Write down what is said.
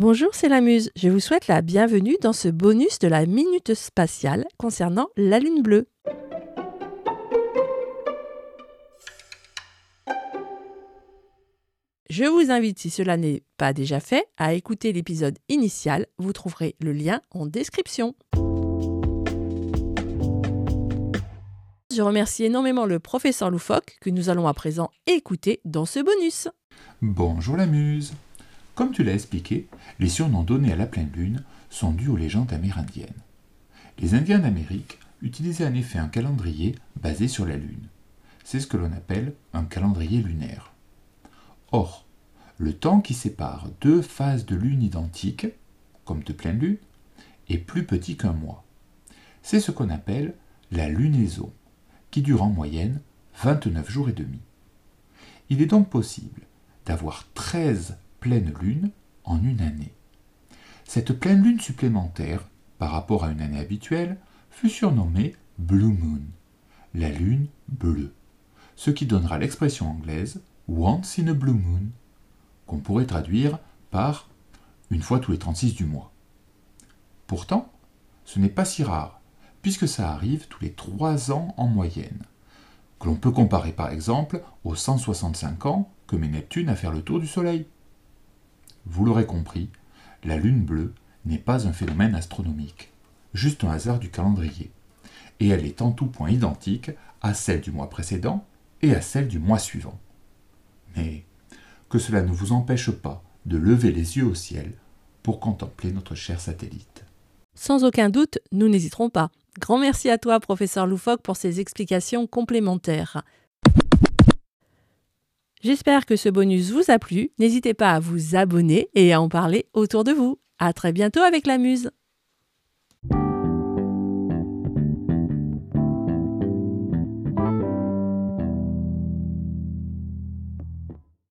Bonjour, c'est la Muse. Je vous souhaite la bienvenue dans ce bonus de la Minute Spatiale concernant la Lune bleue. Je vous invite, si cela n'est pas déjà fait, à écouter l'épisode initial. Vous trouverez le lien en description. Je remercie énormément le professeur Loufoque que nous allons à présent écouter dans ce bonus. Bonjour la Muse. Comme tu l'as expliqué, les surnoms donnés à la pleine lune sont dus aux légendes amérindiennes. Les Indiens d'Amérique utilisaient en effet un calendrier basé sur la lune. C'est ce que l'on appelle un calendrier lunaire. Or, le temps qui sépare deux phases de lune identiques, comme de pleine lune, est plus petit qu'un mois. C'est ce qu'on appelle la lunaison, qui dure en moyenne 29 jours et demi. Il est donc possible d'avoir 13 pleine lune en une année. Cette pleine lune supplémentaire, par rapport à une année habituelle, fut surnommée Blue Moon, la lune bleue, ce qui donnera l'expression anglaise Once in a Blue Moon, qu'on pourrait traduire par une fois tous les 36 du mois. Pourtant, ce n'est pas si rare, puisque ça arrive tous les 3 ans en moyenne, que l'on peut comparer par exemple aux 165 ans que met Neptune à faire le tour du Soleil. Vous l'aurez compris, la lune bleue n'est pas un phénomène astronomique, juste un hasard du calendrier, et elle est en tout point identique à celle du mois précédent et à celle du mois suivant. Mais que cela ne vous empêche pas de lever les yeux au ciel pour contempler notre cher satellite. Sans aucun doute, nous n'hésiterons pas. Grand merci à toi, professeur Loufoque, pour ces explications complémentaires. J'espère que ce bonus vous a plu. N'hésitez pas à vous abonner et à en parler autour de vous. À très bientôt avec la Muse.